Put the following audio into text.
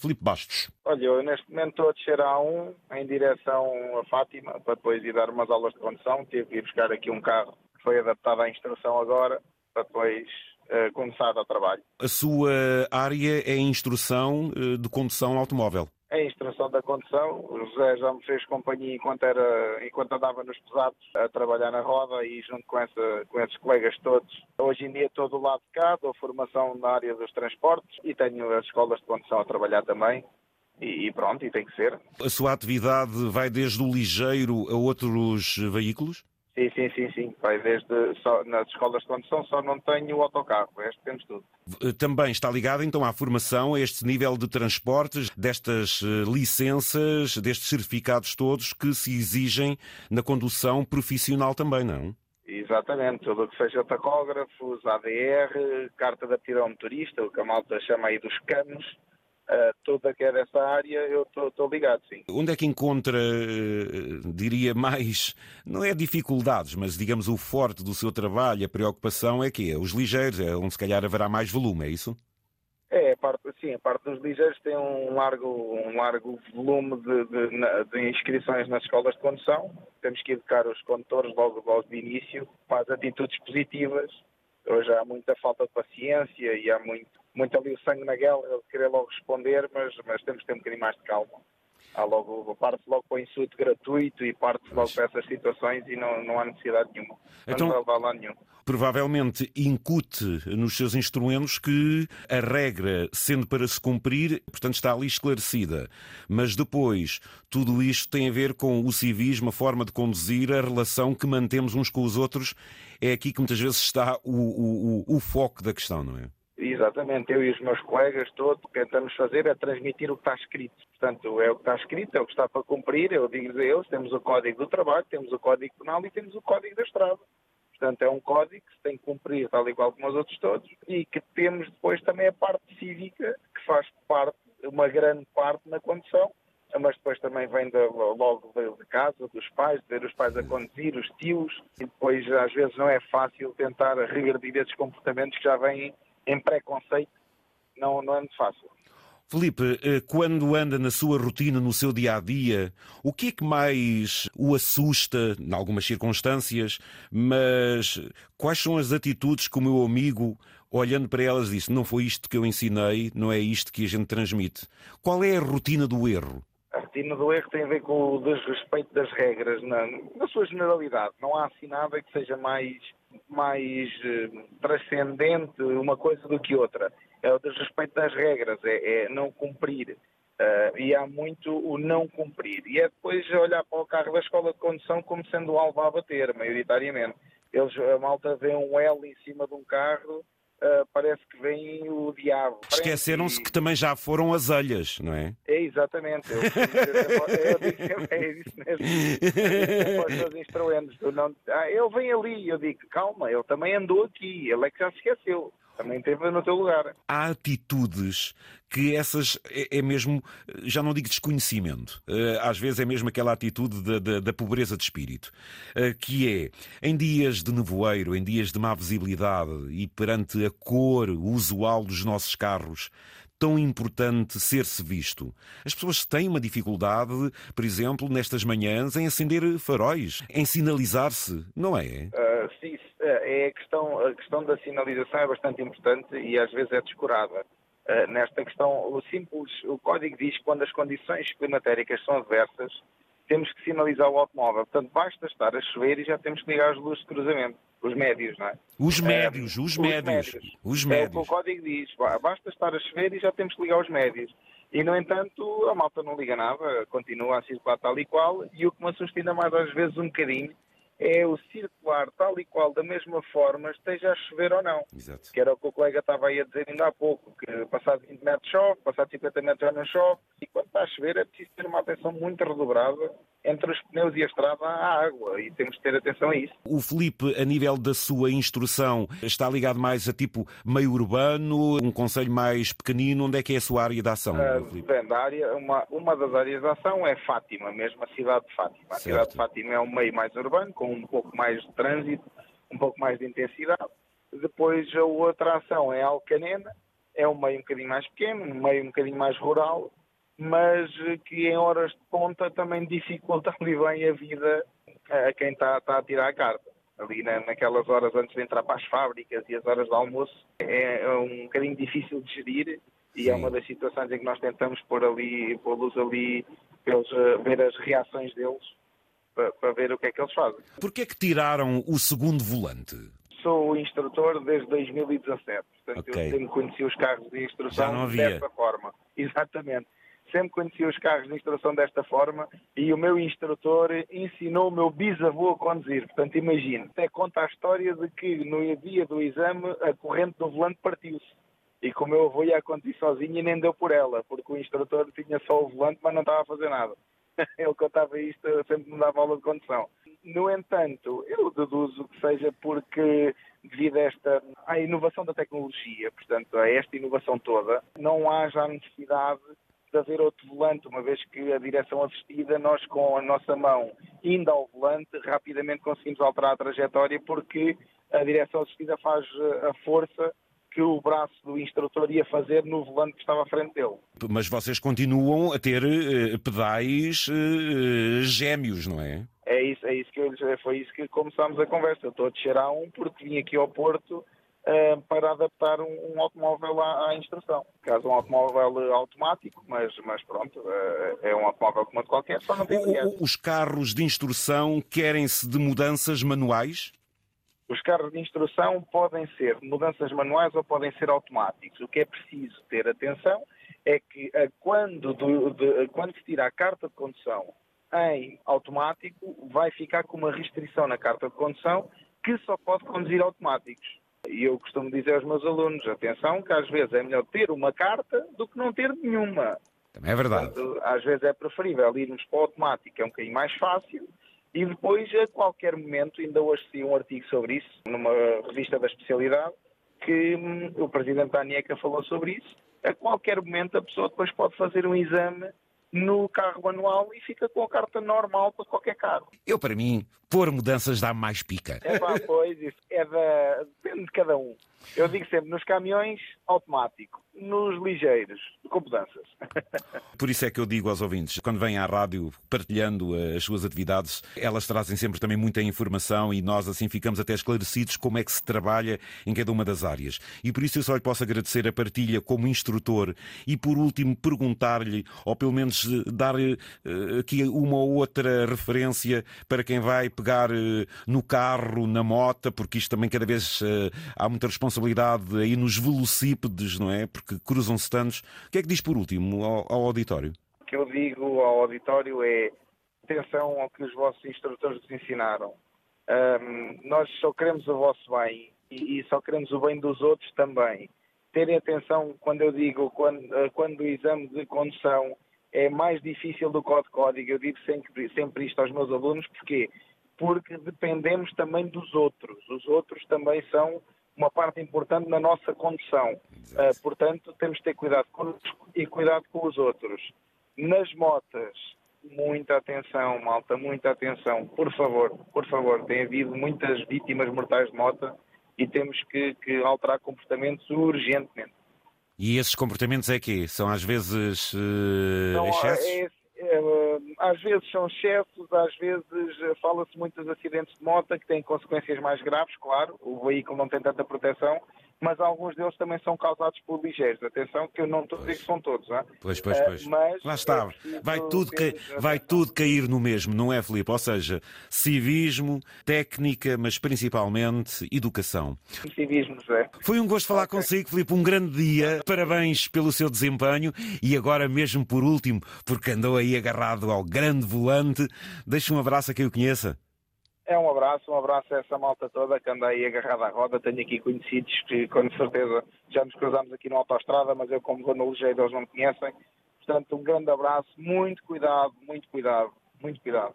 Filipe Bastos. Olha, eu neste momento estou a descer a A1 em direção a Fátima para depois ir dar umas aulas de condução. Tive que ir buscar aqui um carro que foi adaptado à instrução agora para depois uh, começar a trabalho. A sua área é instrução uh, de condução automóvel? A instrução da condução. O José já me fez companhia enquanto, era, enquanto andava nos pesados a trabalhar na roda e junto com, essa, com esses colegas todos. Hoje em dia estou do lado de cá, dou formação na área dos transportes e tenho as escolas de condução a trabalhar também. E, e pronto, e tem que ser. A sua atividade vai desde o ligeiro a outros veículos? Sim, sim, sim, sim. Vai desde só, nas escolas de condução só não tenho o autocarro, o resto temos tudo. Eh, também está ligado então à formação, a este nível de transportes, destas eh, licenças, destes certificados todos que se exigem na condução profissional também, não? Exatamente, tudo o que seja tacógrafos, ADR, carta de aptidão motorista, o que a malta chama aí dos canos, uh, toda que é dessa área, eu estou ligado, sim. Onde é que encontra, uh, diria mais, não é dificuldades, mas digamos o forte do seu trabalho, a preocupação é que é os ligeiros, é onde se calhar haverá mais volume, é isso? É, a parte, sim, a parte dos ligeiros tem um largo, um largo volume de, de, de, inscrições nas escolas de condução. Temos que educar os condutores logo, logo de início para as atitudes positivas. Hoje há muita falta de paciência e há muito, muito ali o sangue na guerra de querer logo responder, mas, mas temos que ter um bocadinho mais de calma. Há logo, parte logo para o insulto gratuito e parte logo para essas situações e não, não há necessidade nenhuma. Então, não vai lá nenhum. Provavelmente incute nos seus instrumentos que a regra, sendo para se cumprir, portanto está ali esclarecida. Mas depois, tudo isto tem a ver com o civismo, a forma de conduzir, a relação que mantemos uns com os outros. É aqui que muitas vezes está o, o, o, o foco da questão, não é? Exatamente, eu e os meus colegas todos tentamos fazer é transmitir o que está escrito. Portanto, é o que está escrito, é o que está para cumprir, eu digo a eles, temos o Código do Trabalho, temos o Código Penal e temos o Código da Estrada. Portanto, é um código que se tem que cumprir tal e qual como os outros todos e que temos depois também a parte cívica, que faz parte, uma grande parte na condução, mas depois também vem de, logo de, casa, dos pais, de ver os pais a conduzir, os tios, e depois às vezes não é fácil tentar regredir esses comportamentos que já vêm em preconceito não, não é muito fácil. Felipe, eh, quando anda na sua rotina, no seu dia a dia, o que é que mais o assusta, em algumas circunstâncias, mas quais são as atitudes que o meu amigo, olhando para elas, disse: Não foi isto que eu ensinei, não é isto que a gente transmite? Qual é a rotina do erro? A rotina do erro tem a ver com o desrespeito das regras na, na sua generalidade. Não há assim nada que seja mais mais eh, transcendente uma coisa do que outra. É o desrespeito das regras, é, é não cumprir. Uh, e há muito o não cumprir. E é depois olhar para o carro da escola de condução como sendo o alvo a bater, maioritariamente. Eles, a malta vê um L em cima de um carro uh, parece que vem o diabo. Esqueceram-se e... que também já foram as alhas, não é? É, exatamente. Eu, eu, é isso mesmo. Os instrumentos. Não... Ah, ele vem ali. Eu digo, calma, ele também andou aqui. Ele é que já se esqueceu também esteve no teu lugar. Há atitudes que essas é, é, mesmo, já não digo desconhecimento, eh, às vezes é mesmo aquela atitude da, da, da, pobreza de espírito, eh, que é, em dias de nevoeiro, em dias de má visibilidade e perante a cor usual dos nossos carros, tão importante ser-se visto. As pessoas têm uma dificuldade, por exemplo, nestas manhãs, em acender faróis, em sinalizar-se, não é? Uh, é a questão, a questão da sinalização é bastante importante e às vezes é descurada. Uh, nesta questão, o simples, o código diz que quando as condições climatéricas são adversas, temos que sinalizar o automóvel. Portanto, basta estar a chover e já temos que ligar as luzes de cruzamento. Os médios, não é? Os médios, é, os, médios. Os médios. É o que o código diz. Basta estar a chover e já temos que ligar os médios. E, no entanto, a malta não liga nada, continua a circular tal e qual, e o que me assusta ainda mais às vezes um bocadinho é o circular tal e qual da mesma forma, esteja a chover ou não. Exato. Que era o que o colega estava aí a dizer ainda há pouco, que passado 20 metros chove, passado 50 metros já não chove, e quando está a chover é preciso ter uma atenção muito redobrada entre os pneus e a estrada há água e temos de ter atenção a isso. O Felipe, a nível da sua instrução, está ligado mais a tipo meio urbano, um conselho mais pequenino? Onde é que é a sua área de ação, uh, Felipe? área, uma, uma das áreas de ação é Fátima, mesmo a cidade de Fátima. A cidade de Fátima é um meio mais urbano, com um pouco mais de trânsito, um pouco mais de intensidade. Depois a outra ação é Alcanena, é um meio um bocadinho mais pequeno, um meio um bocadinho mais rural, mas que em horas de ponta também dificulta ali bem a vida a quem está, está a tirar a carta. Ali na, naquelas horas antes de entrar para as fábricas e as horas de almoço é, é um bocadinho difícil de gerir e Sim. é uma das situações em que nós tentamos pôr ali, pô-los ali, pelos, uh, ver as reações deles para, para, ver o que é que eles fazem. Porquê é que tiraram o segundo volante? Sou instrutor desde 2017, portanto okay. eu sempre conheci os carros de instrução desta forma. Exatamente sempre conheci os carros de instrução desta forma e o meu instrutor ensinou o meu bisavô a conduzir. Portanto, imagine, até conta a história de que no dia do exame a corrente do volante partiu-se. E como meu avô ia a conduzir sozinho e nem deu por ela, porque o instrutor tinha só o volante, mas não estava a fazer nada. Ele contava isto, sempre me dava aula de condução. No entanto, eu deduzo que seja porque, devido a esta à inovação da tecnologia, portanto, a esta inovação toda, não haja a necessidade de haver outro volante, uma vez que a direção assistida, nós com a nossa mão indo ao volante, rapidamente conseguimos alterar a trajetória porque a direção assistida faz eh, a força que o braço do instrutor ia fazer no volante que estava à frente dele. Mas vocês continuam a ter uh, pedais uh, gêmeos, não é? É isso, é isso que eu, foi isso que começámos a conversa. Eu estou a descer a um porque vim aqui ao Porto uh, para adaptar um, um automóvel à, à, instrução. Caso um automóvel automático, mas, mas pronto, uh, é um automóvel como outro qualquer, só não tem o, Os carros de instrução querem-se de mudanças manuais? Os carros de instrução podem ser mudanças manuais ou podem ser automáticos. O que é preciso ter atenção é que quando, do, de, quando se tira a carta de condução em automático, vai ficar com uma restrição na carta de condução que só pode conduzir automáticos. E eu costumo dizer aos meus alunos, atenção, que às vezes é melhor ter uma carta do que não ter nenhuma. Também é verdade. Portanto, às vezes é preferível irmos para o automático, é um bocadinho mais fácil, e depois, a qualquer momento, ainda hoje saiu um artigo sobre isso, numa revista da especialidade, que hum, o Presidente da ANIECA falou sobre isso. A qualquer momento a pessoa depois pode fazer um exame no carro manual e fica com a carta normal para qualquer carro. Eu, para mim, pôr mudanças dá mais pica. É pá, pois, isso é da... depende de cada um. Eu digo sempre, nos caminhões, automático. Nos ligeiros, com mudanças. Por isso é que eu digo aos ouvintes, quando vêm à rádio partilhando eh, as suas atividades, elas trazem sempre também muita informação e nós assim ficamos até esclarecidos como é que se trabalha em cada uma das áreas. E por isso eu só lhe posso agradecer a partilha como instrutor e por último perguntar-lhe, ou pelo menos eh, dar eh, aqui uma ou outra referência para quem vai pegar no carro, na moto, porque isto também cada vez há muita responsabilidade aí nos velocípedes, não é? Porque cruzam-se tantos. O que é que diz por último ao, ao auditório? O que eu digo ao auditório é atenção ao que os vossos instrutores nos ensinaram. Um, nós só queremos o vosso bem e, e, só queremos o bem dos outros também. Terem atenção quando eu digo, quando, quando o exame de condução é mais difícil do que o de código, eu digo sempre, sempre isto aos meus alunos, porquê? Porque dependemos também dos outros. Os outros também são uma parte importante na nossa condução. Uh, portanto, temos de ter cuidado connosco e cuidado com os outros. Nas motas, muita atenção, malta, muita atenção. Por favor, por favor, tem havido muitas vítimas mortais de moto e temos que, que alterar comportamentos urgentemente. E esses comportamentos é que São às vezes uh, Não, excessos? É, às vezes são excessos, às vezes eh, fala-se muito dos acidentes de moto que têm consequências mais graves, claro, o veículo não tem tanta proteção, mas alguns deles também são causados por ligeiros. Atenção que eu não estou a dizer que são todos. Hein? Pois, pois, pois. Uh, mas Lá está. Vai tudo, ca... vai tudo cair no mesmo, não é, Filipe? Ou seja, civismo, técnica, mas principalmente educação. Civismo, José. Foi um gosto falar okay. consigo, Filipe. Um grande dia. Parabéns pelo seu desempenho. E agora, mesmo por último, porque andou aí agarrado ao grande volante, deixe um abraço a quem o conheça. É um abraço, um abraço a essa malta toda que anda aí agarrada à roda. Tenho aqui conhecidos que com certeza já nos cruzamos aqui na autostrada, mas eu como vou no ligeiro eles não me conhecem. Portanto, um grande abraço, muito cuidado, muito cuidado, muito cuidado.